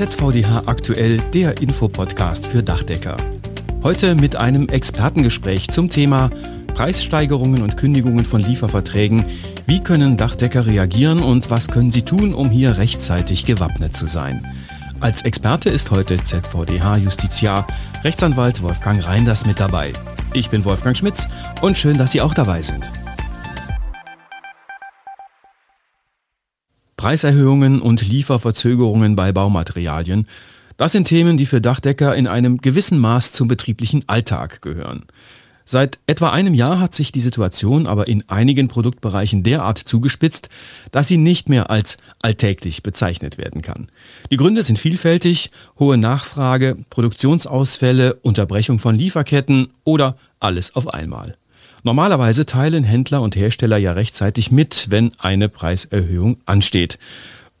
ZVDH aktuell, der Infopodcast für Dachdecker. Heute mit einem Expertengespräch zum Thema Preissteigerungen und Kündigungen von Lieferverträgen. Wie können Dachdecker reagieren und was können sie tun, um hier rechtzeitig gewappnet zu sein? Als Experte ist heute ZVDH-Justiziar Rechtsanwalt Wolfgang Reinders mit dabei. Ich bin Wolfgang Schmitz und schön, dass Sie auch dabei sind. Preiserhöhungen und Lieferverzögerungen bei Baumaterialien, das sind Themen, die für Dachdecker in einem gewissen Maß zum betrieblichen Alltag gehören. Seit etwa einem Jahr hat sich die Situation aber in einigen Produktbereichen derart zugespitzt, dass sie nicht mehr als alltäglich bezeichnet werden kann. Die Gründe sind vielfältig, hohe Nachfrage, Produktionsausfälle, Unterbrechung von Lieferketten oder alles auf einmal. Normalerweise teilen Händler und Hersteller ja rechtzeitig mit, wenn eine Preiserhöhung ansteht.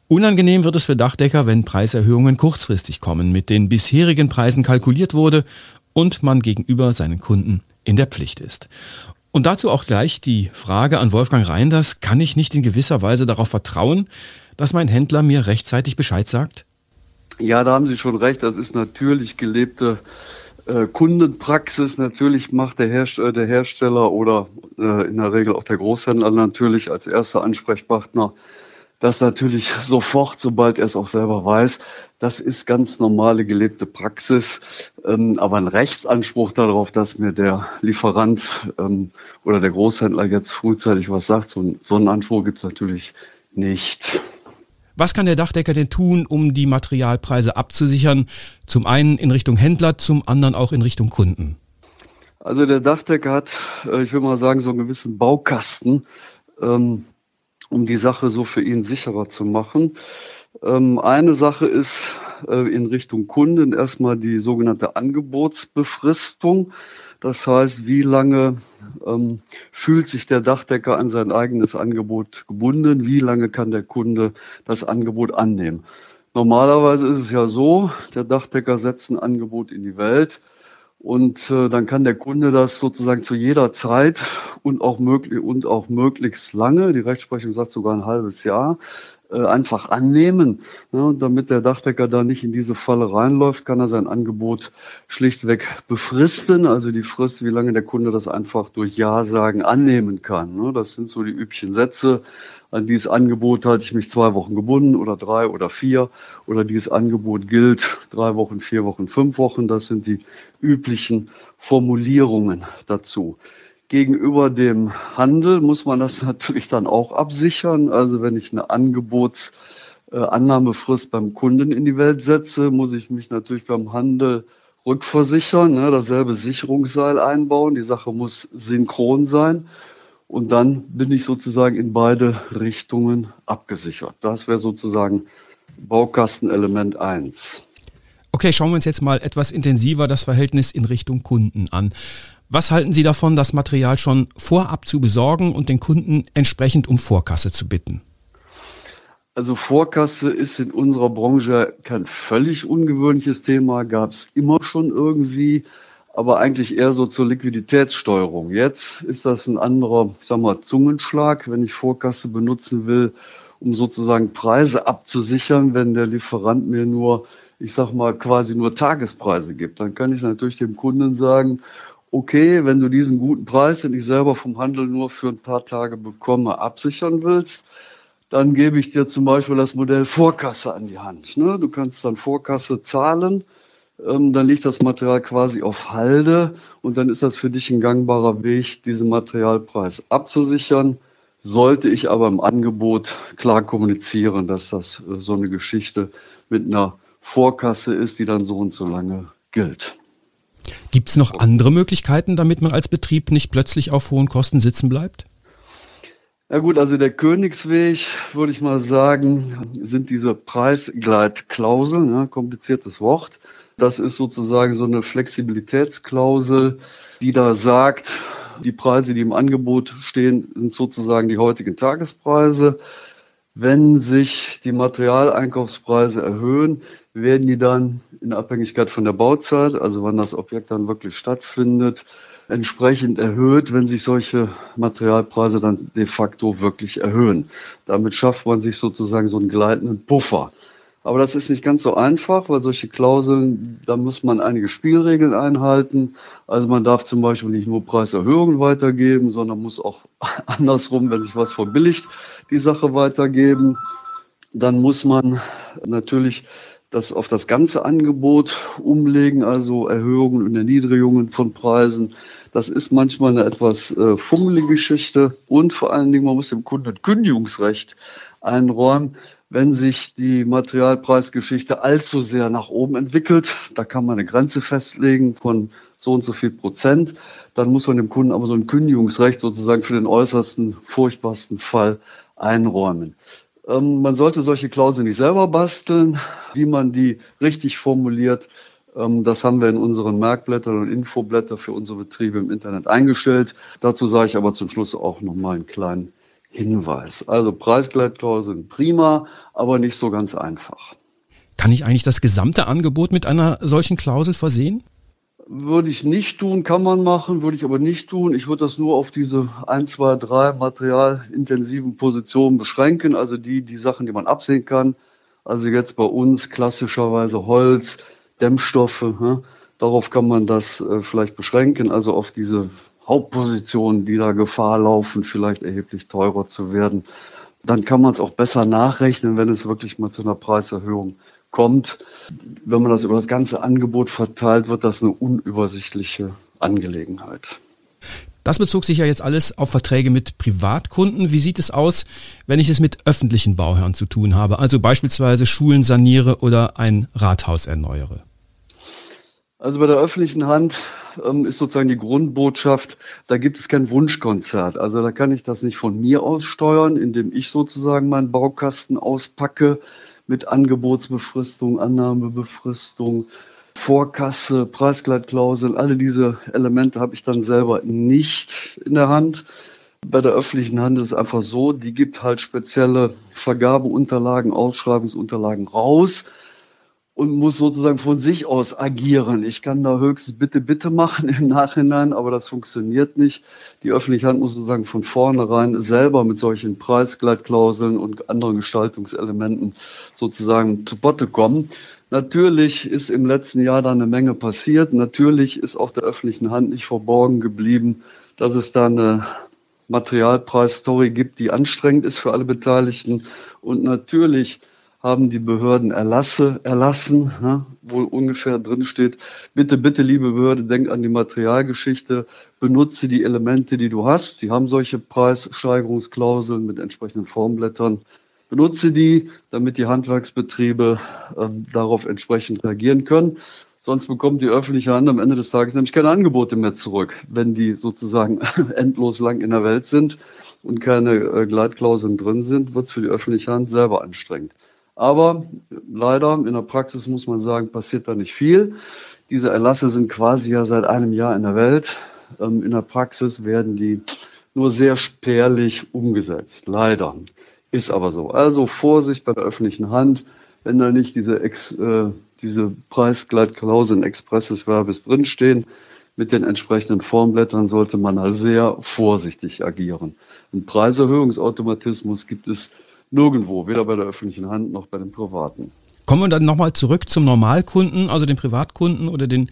Unangenehm wird es für Dachdecker, wenn Preiserhöhungen kurzfristig kommen, mit den bisherigen Preisen kalkuliert wurde und man gegenüber seinen Kunden in der Pflicht ist. Und dazu auch gleich die Frage an Wolfgang Reinders, kann ich nicht in gewisser Weise darauf vertrauen, dass mein Händler mir rechtzeitig Bescheid sagt? Ja, da haben Sie schon recht, das ist natürlich gelebte äh, Kundenpraxis. Natürlich macht der, Herst der Hersteller oder äh, in der Regel auch der Großhändler natürlich als erster Ansprechpartner das natürlich sofort, sobald er es auch selber weiß. Das ist ganz normale gelebte Praxis. Ähm, aber ein Rechtsanspruch darauf, dass mir der Lieferant ähm, oder der Großhändler jetzt frühzeitig was sagt, so, so einen Anspruch gibt es natürlich nicht. Was kann der Dachdecker denn tun, um die Materialpreise abzusichern? Zum einen in Richtung Händler, zum anderen auch in Richtung Kunden. Also der Dachdecker hat, äh, ich will mal sagen, so einen gewissen Baukasten. Ähm, um die Sache so für ihn sicherer zu machen. Ähm, eine Sache ist äh, in Richtung Kunden erstmal die sogenannte Angebotsbefristung. Das heißt, wie lange ähm, fühlt sich der Dachdecker an sein eigenes Angebot gebunden? Wie lange kann der Kunde das Angebot annehmen? Normalerweise ist es ja so, der Dachdecker setzt ein Angebot in die Welt und äh, dann kann der Kunde das sozusagen zu jeder Zeit und auch möglich und auch möglichst lange, die Rechtsprechung sagt sogar ein halbes Jahr, äh, einfach annehmen. Und damit der Dachdecker da nicht in diese Falle reinläuft, kann er sein Angebot schlichtweg befristen, also die Frist, wie lange der Kunde das einfach durch Ja sagen annehmen kann. Ne? Das sind so die üblichen Sätze an dieses Angebot halte ich mich zwei Wochen gebunden oder drei oder vier oder dieses Angebot gilt drei Wochen, vier Wochen, fünf Wochen. Das sind die üblichen Formulierungen dazu. Gegenüber dem Handel muss man das natürlich dann auch absichern. Also wenn ich eine Angebotsannahmefrist beim Kunden in die Welt setze, muss ich mich natürlich beim Handel rückversichern, ne, dasselbe Sicherungsseil einbauen. Die Sache muss synchron sein. Und dann bin ich sozusagen in beide Richtungen abgesichert. Das wäre sozusagen Baukastenelement 1. Okay, schauen wir uns jetzt mal etwas intensiver das Verhältnis in Richtung Kunden an. Was halten Sie davon, das Material schon vorab zu besorgen und den Kunden entsprechend um Vorkasse zu bitten? Also Vorkasse ist in unserer Branche kein völlig ungewöhnliches Thema, gab es immer schon irgendwie aber eigentlich eher so zur Liquiditätssteuerung. Jetzt ist das ein anderer, ich sag mal, Zungenschlag, wenn ich Vorkasse benutzen will, um sozusagen Preise abzusichern, wenn der Lieferant mir nur, ich sag mal, quasi nur Tagespreise gibt. Dann kann ich natürlich dem Kunden sagen, okay, wenn du diesen guten Preis, den ich selber vom Handel nur für ein paar Tage bekomme, absichern willst, dann gebe ich dir zum Beispiel das Modell Vorkasse an die Hand. Ne? Du kannst dann Vorkasse zahlen ähm, dann liegt das Material quasi auf Halde und dann ist das für dich ein gangbarer Weg, diesen Materialpreis abzusichern. Sollte ich aber im Angebot klar kommunizieren, dass das äh, so eine Geschichte mit einer Vorkasse ist, die dann so und so lange gilt. Gibt es noch andere Möglichkeiten, damit man als Betrieb nicht plötzlich auf hohen Kosten sitzen bleibt? Ja gut, also der Königsweg, würde ich mal sagen, sind diese Preisgleitklauseln, ja, kompliziertes Wort. Das ist sozusagen so eine Flexibilitätsklausel, die da sagt, die Preise, die im Angebot stehen, sind sozusagen die heutigen Tagespreise. Wenn sich die Materialeinkaufspreise erhöhen, werden die dann in Abhängigkeit von der Bauzeit, also wann das Objekt dann wirklich stattfindet, entsprechend erhöht, wenn sich solche Materialpreise dann de facto wirklich erhöhen. Damit schafft man sich sozusagen so einen gleitenden Puffer. Aber das ist nicht ganz so einfach, weil solche Klauseln, da muss man einige Spielregeln einhalten. Also man darf zum Beispiel nicht nur Preiserhöhungen weitergeben, sondern muss auch andersrum, wenn sich was verbilligt, die Sache weitergeben. Dann muss man natürlich das auf das ganze Angebot umlegen, also Erhöhungen und Erniedrigungen von Preisen. Das ist manchmal eine etwas äh, fummelige Geschichte und vor allen Dingen, man muss dem Kunden ein Kündigungsrecht einräumen, wenn sich die Materialpreisgeschichte allzu sehr nach oben entwickelt. Da kann man eine Grenze festlegen von so und so viel Prozent. Dann muss man dem Kunden aber so ein Kündigungsrecht sozusagen für den äußersten, furchtbarsten Fall einräumen. Ähm, man sollte solche Klauseln nicht selber basteln. Wie man die richtig formuliert, ähm, das haben wir in unseren Merkblättern und Infoblättern für unsere Betriebe im Internet eingestellt. Dazu sage ich aber zum Schluss auch noch mal einen kleinen Hinweis. Also Preisgleitklauseln prima, aber nicht so ganz einfach. Kann ich eigentlich das gesamte Angebot mit einer solchen Klausel versehen? Würde ich nicht tun, kann man machen, würde ich aber nicht tun. Ich würde das nur auf diese ein, zwei, drei materialintensiven Positionen beschränken, also die, die Sachen, die man absehen kann. Also jetzt bei uns klassischerweise Holz, Dämmstoffe, hm? darauf kann man das äh, vielleicht beschränken, also auf diese Hauptpositionen, die da Gefahr laufen, vielleicht erheblich teurer zu werden. Dann kann man es auch besser nachrechnen, wenn es wirklich mal zu einer Preiserhöhung kommt. Wenn man das über das ganze Angebot verteilt, wird das eine unübersichtliche Angelegenheit. Das bezog sich ja jetzt alles auf Verträge mit Privatkunden. Wie sieht es aus, wenn ich es mit öffentlichen Bauherren zu tun habe, also beispielsweise Schulen saniere oder ein Rathaus erneuere? Also bei der öffentlichen Hand ähm, ist sozusagen die Grundbotschaft, da gibt es kein Wunschkonzert. Also da kann ich das nicht von mir aus steuern, indem ich sozusagen meinen Baukasten auspacke, mit Angebotsbefristung, Annahmebefristung, Vorkasse, Preisgleitklausel, alle diese Elemente habe ich dann selber nicht in der Hand. Bei der öffentlichen Hand ist es einfach so, die gibt halt spezielle Vergabeunterlagen, Ausschreibungsunterlagen raus und muss sozusagen von sich aus agieren. Ich kann da höchstens bitte, bitte machen im Nachhinein, aber das funktioniert nicht. Die öffentliche Hand muss sozusagen von vornherein selber mit solchen Preisgleitklauseln und anderen Gestaltungselementen sozusagen zu Botte kommen. Natürlich ist im letzten Jahr da eine Menge passiert. Natürlich ist auch der öffentlichen Hand nicht verborgen geblieben, dass es da eine Materialpreisstory gibt, die anstrengend ist für alle Beteiligten. Und natürlich haben die Behörden Erlasse erlassen, ne, wo ungefähr drin steht, bitte, bitte, liebe Behörde, denk an die Materialgeschichte, benutze die Elemente, die du hast. Die haben solche Preissteigerungsklauseln mit entsprechenden Formblättern. Benutze die, damit die Handwerksbetriebe äh, darauf entsprechend reagieren können. Sonst bekommt die öffentliche Hand am Ende des Tages nämlich keine Angebote mehr zurück, wenn die sozusagen endlos lang in der Welt sind und keine äh, Gleitklauseln drin sind, wird es für die öffentliche Hand selber anstrengend. Aber leider, in der Praxis muss man sagen, passiert da nicht viel. Diese Erlasse sind quasi ja seit einem Jahr in der Welt. Ähm, in der Praxis werden die nur sehr spärlich umgesetzt. Leider. Ist aber so. Also Vorsicht bei der öffentlichen Hand, wenn da nicht diese, Ex, äh, diese Preisgleitklauseln expresses Verbes drinstehen, mit den entsprechenden Formblättern sollte man da sehr vorsichtig agieren. Ein Preiserhöhungsautomatismus gibt es Nirgendwo, weder bei der öffentlichen Hand noch bei den privaten. Kommen wir dann nochmal zurück zum Normalkunden, also den Privatkunden oder den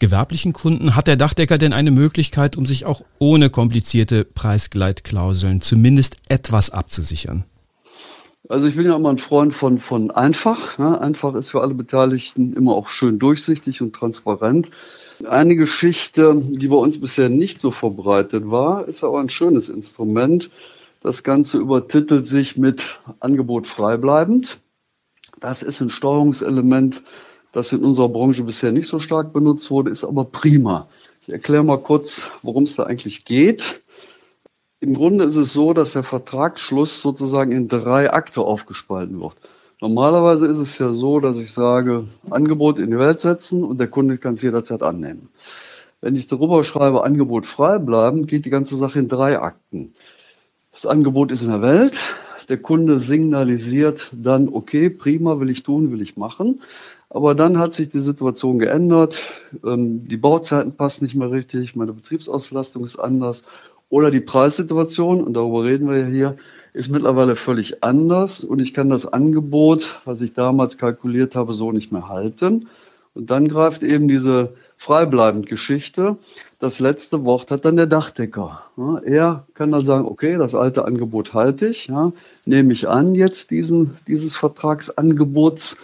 gewerblichen Kunden. Hat der Dachdecker denn eine Möglichkeit, um sich auch ohne komplizierte Preisgleitklauseln zumindest etwas abzusichern? Also ich bin ja immer ein Freund von, von einfach. Ne? Einfach ist für alle Beteiligten immer auch schön durchsichtig und transparent. Eine Geschichte, die bei uns bisher nicht so verbreitet war, ist aber ein schönes Instrument. Das Ganze übertitelt sich mit Angebot freibleibend. Das ist ein Steuerungselement, das in unserer Branche bisher nicht so stark benutzt wurde, ist aber prima. Ich erkläre mal kurz, worum es da eigentlich geht. Im Grunde ist es so, dass der Vertragsschluss sozusagen in drei Akte aufgespalten wird. Normalerweise ist es ja so, dass ich sage, Angebot in die Welt setzen und der Kunde kann es jederzeit annehmen. Wenn ich darüber schreibe, Angebot frei bleiben, geht die ganze Sache in drei Akten. Das Angebot ist in der Welt. Der Kunde signalisiert dann, okay, prima, will ich tun, will ich machen. Aber dann hat sich die Situation geändert. Ähm, die Bauzeiten passen nicht mehr richtig, meine Betriebsauslastung ist anders. Oder die Preissituation, und darüber reden wir ja hier, ist mittlerweile völlig anders und ich kann das Angebot, was ich damals kalkuliert habe, so nicht mehr halten. Und dann greift eben diese freibleibend Geschichte. Das letzte Wort hat dann der Dachdecker. Er kann dann sagen, okay, das alte Angebot halte ich, ja, nehme ich an jetzt diesen, dieses Vertragsangebots,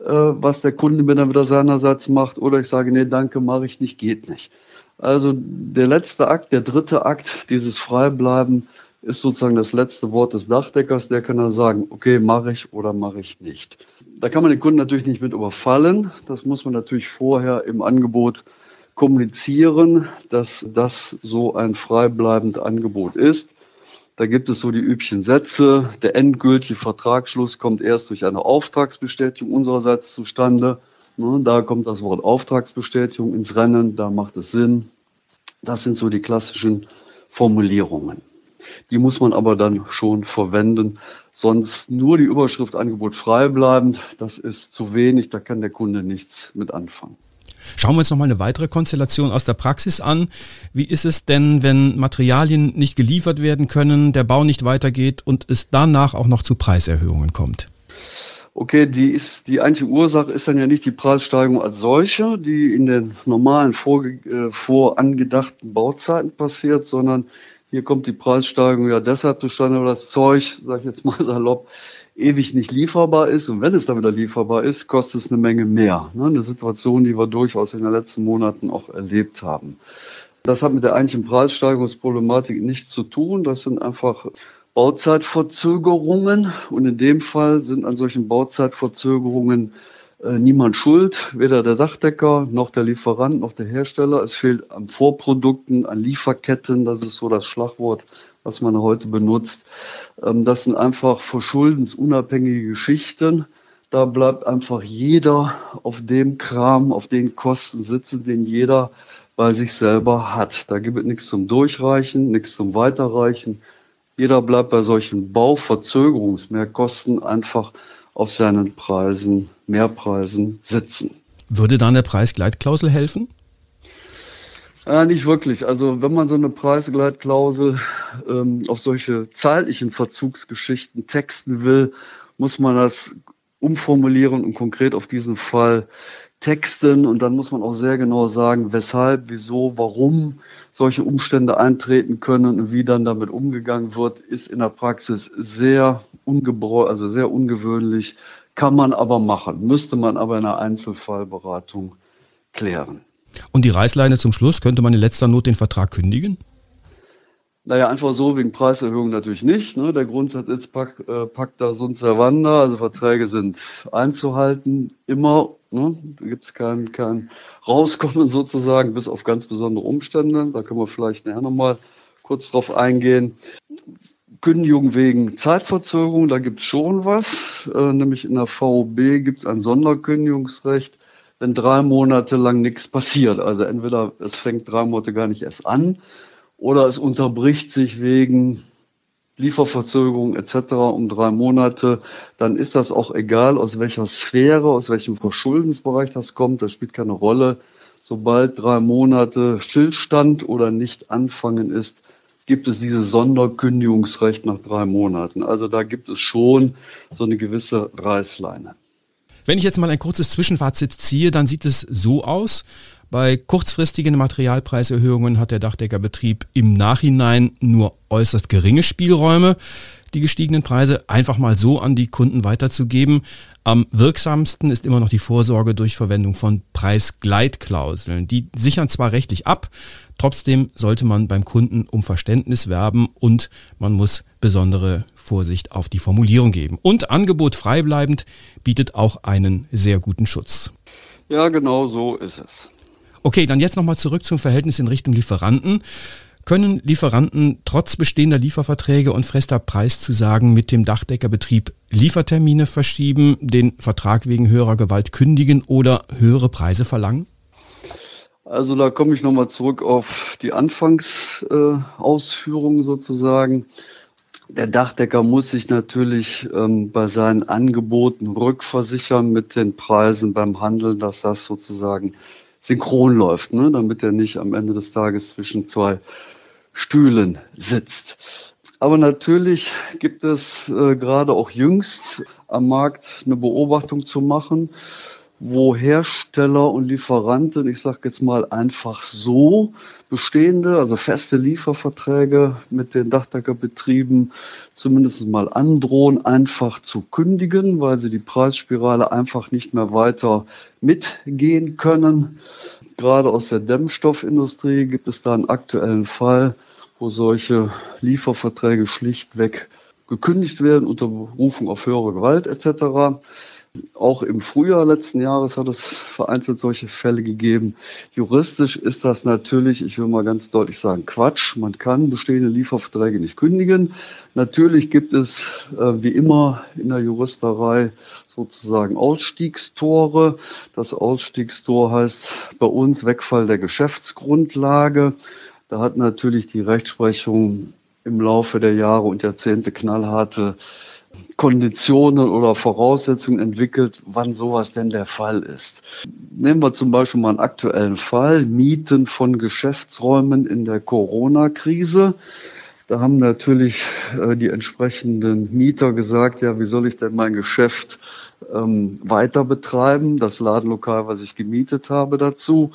äh, was der Kunde mir dann wieder seinerseits macht, oder ich sage, nee, danke, mache ich nicht, geht nicht. Also der letzte Akt, der dritte Akt, dieses Freibleiben, ist sozusagen das letzte Wort des Dachdeckers. Der kann dann sagen, okay, mache ich oder mache ich nicht. Da kann man den Kunden natürlich nicht mit überfallen. Das muss man natürlich vorher im Angebot kommunizieren, dass das so ein freibleibendes Angebot ist. Da gibt es so die üblichen Sätze. Der endgültige Vertragsschluss kommt erst durch eine Auftragsbestätigung unsererseits zustande. Ne, da kommt das Wort Auftragsbestätigung ins Rennen, da macht es Sinn. Das sind so die klassischen Formulierungen. Die muss man aber dann schon verwenden. Sonst nur die Überschrift Angebot frei bleibend, das ist zu wenig, da kann der Kunde nichts mit anfangen. Schauen wir uns noch mal eine weitere Konstellation aus der Praxis an. Wie ist es denn, wenn Materialien nicht geliefert werden können, der Bau nicht weitergeht und es danach auch noch zu Preiserhöhungen kommt? Okay, die ist, die eigentliche Ursache ist dann ja nicht die Preissteigerung als solche, die in den normalen vorge, äh, vorangedachten Bauzeiten passiert, sondern hier kommt die Preissteigerung ja deshalb zustande, weil das Zeug, sag ich jetzt mal salopp, ewig nicht lieferbar ist. Und wenn es dann wieder lieferbar ist, kostet es eine Menge mehr. Ne? Eine Situation, die wir durchaus in den letzten Monaten auch erlebt haben. Das hat mit der eigentlichen Preissteigerungsproblematik nichts zu tun. Das sind einfach Bauzeitverzögerungen. Und in dem Fall sind an solchen Bauzeitverzögerungen niemand schuld, weder der Dachdecker noch der Lieferant noch der Hersteller. Es fehlt an Vorprodukten, an Lieferketten, das ist so das Schlagwort, was man heute benutzt. Ähm, das sind einfach verschuldensunabhängige Geschichten. Da bleibt einfach jeder auf dem Kram, auf den Kosten sitzen, den jeder bei sich selber hat. Da gibt es nichts zum Durchreichen, nichts zum Weiterreichen. Jeder bleibt bei solchen Bauverzögerungsmehrkosten einfach auf seinen Preisen, Mehrpreisen sitzen. Würde dann der Preisgleitklausel helfen? Ja, nicht wirklich. Also wenn man so eine Preisgleitklausel ähm, auf solche zeitlichen Verzugsgeschichten texten will, muss man das umformulieren und konkret auf diesen Fall texten. Und dann muss man auch sehr genau sagen, weshalb, wieso, warum solche Umstände eintreten können und wie dann damit umgegangen wird, ist in der Praxis sehr ungebräu, also sehr ungewöhnlich, kann man aber machen, müsste man aber in einer Einzelfallberatung klären. Und die Reißleine zum Schluss, könnte man in letzter Not den Vertrag kündigen? Naja, einfach so wegen Preiserhöhung natürlich nicht. Ne? Der Grundsatz ist Pack, äh, Pacta sunt servanda, also Verträge sind einzuhalten, immer. Ne? Da gibt es kein, kein Rauskommen sozusagen, bis auf ganz besondere Umstände. Da können wir vielleicht nachher nochmal kurz drauf eingehen. Kündigung wegen Zeitverzögerung, da gibt es schon was, äh, nämlich in der VOB gibt es ein Sonderkündigungsrecht, wenn drei Monate lang nichts passiert. Also entweder es fängt drei Monate gar nicht erst an oder es unterbricht sich wegen Lieferverzögerung etc. um drei Monate, dann ist das auch egal, aus welcher Sphäre, aus welchem Verschuldensbereich das kommt, das spielt keine Rolle. Sobald drei Monate Stillstand oder nicht anfangen ist, gibt es dieses Sonderkündigungsrecht nach drei Monaten. Also da gibt es schon so eine gewisse Reißleine. Wenn ich jetzt mal ein kurzes Zwischenfazit ziehe, dann sieht es so aus. Bei kurzfristigen Materialpreiserhöhungen hat der Dachdeckerbetrieb im Nachhinein nur äußerst geringe Spielräume, die gestiegenen Preise einfach mal so an die Kunden weiterzugeben. Am wirksamsten ist immer noch die Vorsorge durch Verwendung von Preisgleitklauseln. Die sichern zwar rechtlich ab, trotzdem sollte man beim Kunden um Verständnis werben und man muss besondere Vorsicht auf die Formulierung geben. Und Angebot freibleibend bietet auch einen sehr guten Schutz. Ja, genau so ist es. Okay, dann jetzt nochmal zurück zum Verhältnis in Richtung Lieferanten. Können Lieferanten trotz bestehender Lieferverträge und fester Preiszusagen mit dem Dachdeckerbetrieb Liefertermine verschieben, den Vertrag wegen höherer Gewalt kündigen oder höhere Preise verlangen? Also da komme ich nochmal zurück auf die Anfangsausführungen sozusagen. Der Dachdecker muss sich natürlich ähm, bei seinen Angeboten rückversichern mit den Preisen beim Handeln, dass das sozusagen synchron läuft, ne? damit er nicht am Ende des Tages zwischen zwei Stühlen sitzt. Aber natürlich gibt es äh, gerade auch jüngst am Markt eine Beobachtung zu machen, wo Hersteller und Lieferanten, ich sage jetzt mal einfach so, bestehende, also feste Lieferverträge mit den Dachdeckerbetrieben zumindest mal androhen, einfach zu kündigen, weil sie die Preisspirale einfach nicht mehr weiter mitgehen können. Gerade aus der Dämmstoffindustrie gibt es da einen aktuellen Fall, wo solche Lieferverträge schlichtweg gekündigt werden unter Berufung auf höhere Gewalt etc. Auch im Frühjahr letzten Jahres hat es vereinzelt solche Fälle gegeben. Juristisch ist das natürlich, ich will mal ganz deutlich sagen, Quatsch. Man kann bestehende Lieferverträge nicht kündigen. Natürlich gibt es, äh, wie immer in der Juristerei, sozusagen Ausstiegstore. Das Ausstiegstor heißt bei uns Wegfall der Geschäftsgrundlage. Da hat natürlich die Rechtsprechung im Laufe der Jahre und Jahrzehnte knallharte Konditionen oder Voraussetzungen entwickelt, wann sowas denn der Fall ist. Nehmen wir zum Beispiel mal einen aktuellen Fall, Mieten von Geschäftsräumen in der Corona-Krise. Da haben natürlich äh, die entsprechenden Mieter gesagt, ja, wie soll ich denn mein Geschäft ähm, weiter betreiben, das Ladenlokal, was ich gemietet habe dazu,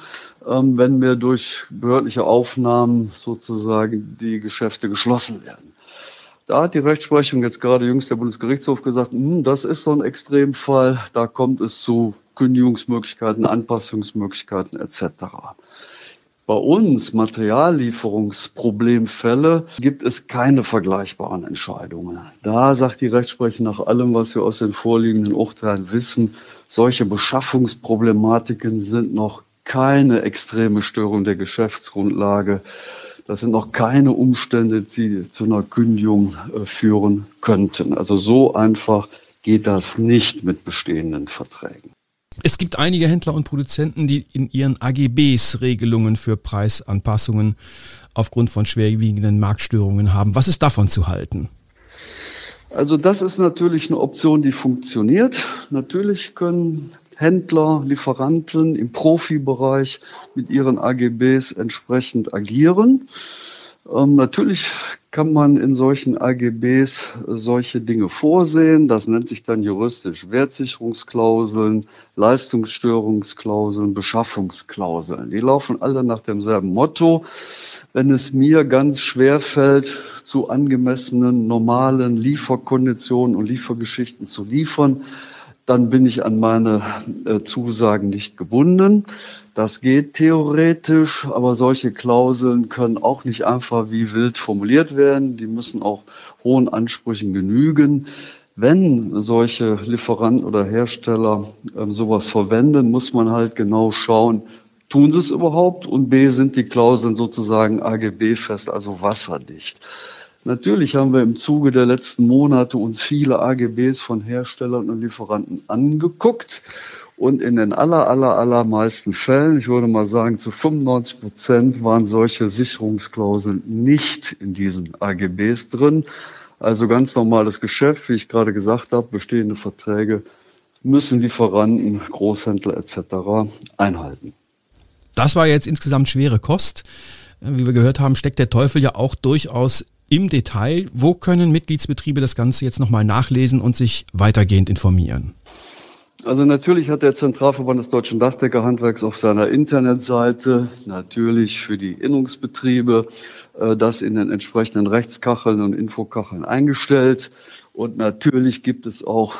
ähm, wenn mir durch behördliche Aufnahmen sozusagen die Geschäfte geschlossen werden. Da hat die Rechtsprechung jetzt gerade jüngst der Bundesgerichtshof gesagt, hm, das ist so ein Extremfall, da kommt es zu Kündigungsmöglichkeiten, Anpassungsmöglichkeiten etc. Bei uns Materiallieferungsproblemfälle gibt es keine vergleichbaren Entscheidungen. Da sagt die Rechtsprechung nach allem, was wir aus den vorliegenden Urteilen wissen, solche Beschaffungsproblematiken sind noch keine extreme Störung der Geschäftsgrundlage das sind noch keine Umstände, die zu einer Kündigung äh, führen könnten. Also so einfach geht das nicht mit bestehenden Verträgen. Es gibt einige Händler und Produzenten, die in ihren AGBs Regelungen für Preisanpassungen aufgrund von schwerwiegenden Marktstörungen haben. Was ist davon zu halten? Also das ist natürlich eine Option, die funktioniert. Natürlich können Händler, Lieferanten im Profibereich mit ihren AGBs entsprechend agieren. Ähm, natürlich kann man in solchen AGBs solche Dinge vorsehen. Das nennt sich dann juristisch Wertsicherungsklauseln, Leistungsstörungsklauseln, Beschaffungsklauseln. Die laufen alle nach demselben Motto. Wenn es mir ganz schwer fällt, zu angemessenen normalen Lieferkonditionen und Liefergeschichten zu liefern, dann bin ich an meine äh, Zusagen nicht gebunden. Das geht theoretisch, aber solche Klauseln können auch nicht einfach wie wild formuliert werden. Die müssen auch hohen Ansprüchen genügen. Wenn solche Lieferanten oder Hersteller äh, sowas verwenden, muss man halt genau schauen, tun sie es überhaupt? Und B, sind die Klauseln sozusagen AGB-fest, also wasserdicht? Natürlich haben wir im Zuge der letzten Monate uns viele AGBs von Herstellern und Lieferanten angeguckt. Und in den aller, aller, allermeisten Fällen, ich würde mal sagen zu 95 Prozent, waren solche Sicherungsklauseln nicht in diesen AGBs drin. Also ganz normales Geschäft, wie ich gerade gesagt habe, bestehende Verträge müssen Lieferanten, Großhändler etc. einhalten. Das war jetzt insgesamt schwere Kost. Wie wir gehört haben, steckt der Teufel ja auch durchaus im Detail. Wo können Mitgliedsbetriebe das Ganze jetzt nochmal nachlesen und sich weitergehend informieren? Also natürlich hat der Zentralverband des Deutschen Dachdeckerhandwerks auf seiner Internetseite natürlich für die Innungsbetriebe äh, das in den entsprechenden Rechtskacheln und Infokacheln eingestellt. Und natürlich gibt es auch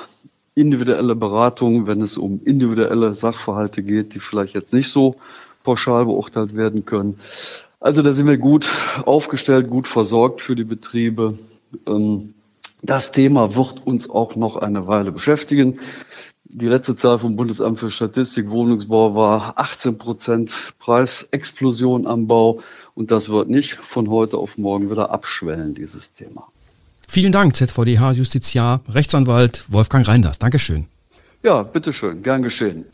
individuelle Beratungen, wenn es um individuelle Sachverhalte geht, die vielleicht jetzt nicht so pauschal beurteilt werden können. Also da sind wir gut aufgestellt, gut versorgt für die Betriebe. Ähm, das Thema wird uns auch noch eine Weile beschäftigen. Die letzte Zahl vom Bundesamt für Statistik Wohnungsbau war 18 Prozent Preisexplosion am Bau. Und das wird nicht von heute auf morgen wieder abschwellen, dieses Thema. Vielen Dank, ZVDH-Justiziar, Rechtsanwalt Wolfgang Reinders. Dankeschön. Ja, bitteschön, gern geschehen.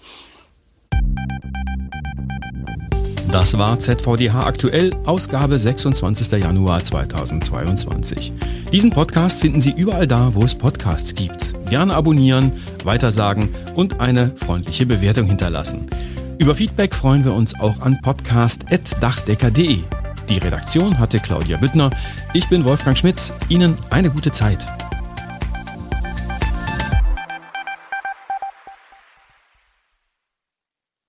Das war ZVDH aktuell, Ausgabe 26. Januar 2022. Diesen Podcast finden Sie überall da, wo es Podcasts gibt. Gerne abonnieren, weitersagen und eine freundliche Bewertung hinterlassen. Über Feedback freuen wir uns auch an podcast.dachdecker.de. Die Redaktion hatte Claudia Büttner. Ich bin Wolfgang Schmitz. Ihnen eine gute Zeit.